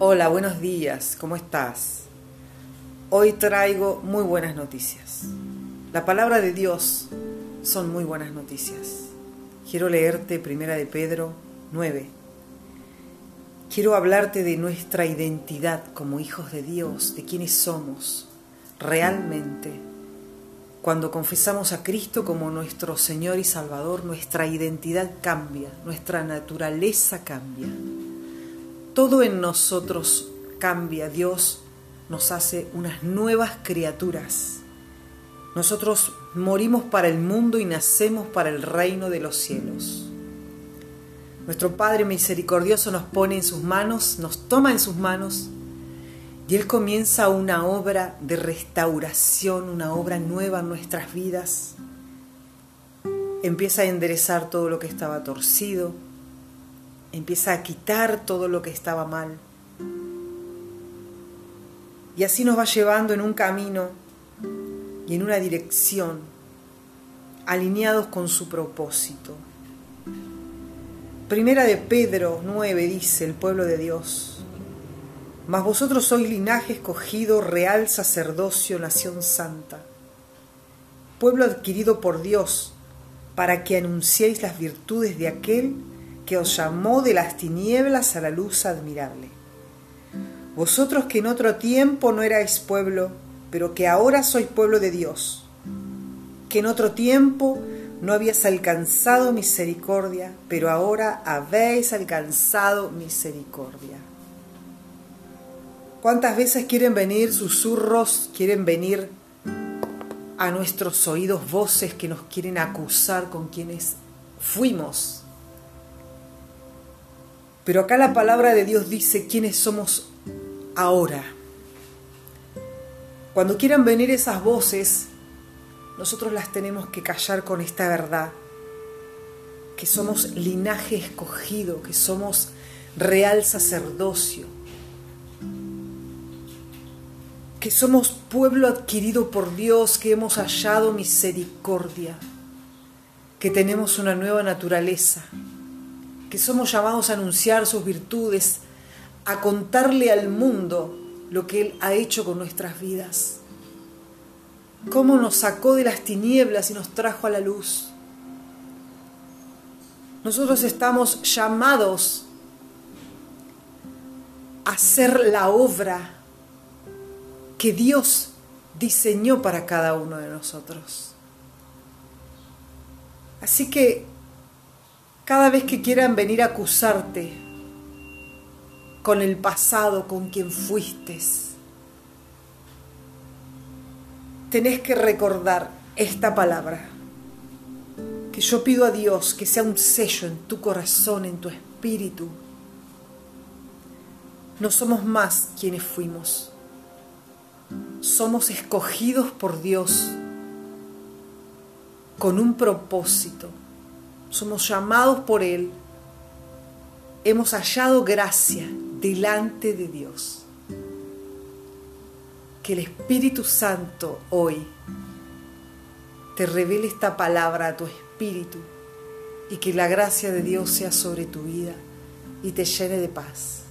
Hola, buenos días, ¿cómo estás? Hoy traigo muy buenas noticias. La palabra de Dios son muy buenas noticias. Quiero leerte Primera de Pedro 9. Quiero hablarte de nuestra identidad como hijos de Dios, de quiénes somos realmente. Cuando confesamos a Cristo como nuestro Señor y Salvador, nuestra identidad cambia, nuestra naturaleza cambia todo en nosotros cambia. Dios nos hace unas nuevas criaturas. Nosotros morimos para el mundo y nacemos para el reino de los cielos. Nuestro Padre misericordioso nos pone en sus manos, nos toma en sus manos y Él comienza una obra de restauración, una obra nueva en nuestras vidas. Empieza a enderezar todo lo que estaba torcido, empieza a quitar todo lo que estaba mal. Y así nos va llevando en un camino y en una dirección, alineados con su propósito. Primera de Pedro 9 dice el pueblo de Dios, mas vosotros sois linaje escogido, real sacerdocio, nación santa, pueblo adquirido por Dios, para que anunciéis las virtudes de aquel que os llamó de las tinieblas a la luz admirable. Vosotros que en otro tiempo no erais pueblo, pero que ahora sois pueblo de Dios, que en otro tiempo no habías alcanzado misericordia, pero ahora habéis alcanzado misericordia. ¿Cuántas veces quieren venir susurros, quieren venir a nuestros oídos voces que nos quieren acusar con quienes fuimos pero acá la palabra de Dios dice quiénes somos ahora. Cuando quieran venir esas voces, nosotros las tenemos que callar con esta verdad, que somos linaje escogido, que somos real sacerdocio, que somos pueblo adquirido por Dios, que hemos hallado misericordia, que tenemos una nueva naturaleza, que somos llamados a anunciar sus virtudes, a contarle al mundo lo que Él ha hecho con nuestras vidas, cómo nos sacó de las tinieblas y nos trajo a la luz. Nosotros estamos llamados a hacer la obra que Dios diseñó para cada uno de nosotros. Así que cada vez que quieran venir a acusarte con el pasado, con quien fuiste, tenés que recordar esta palabra, que yo pido a Dios que sea un sello en tu corazón, en tu espíritu. No somos más quienes fuimos, somos escogidos por Dios con un propósito somos llamados por Él, hemos hallado gracia delante de Dios. Que el Espíritu Santo hoy te revele esta palabra a tu espíritu y que la gracia de Dios sea sobre tu vida y te llene de paz.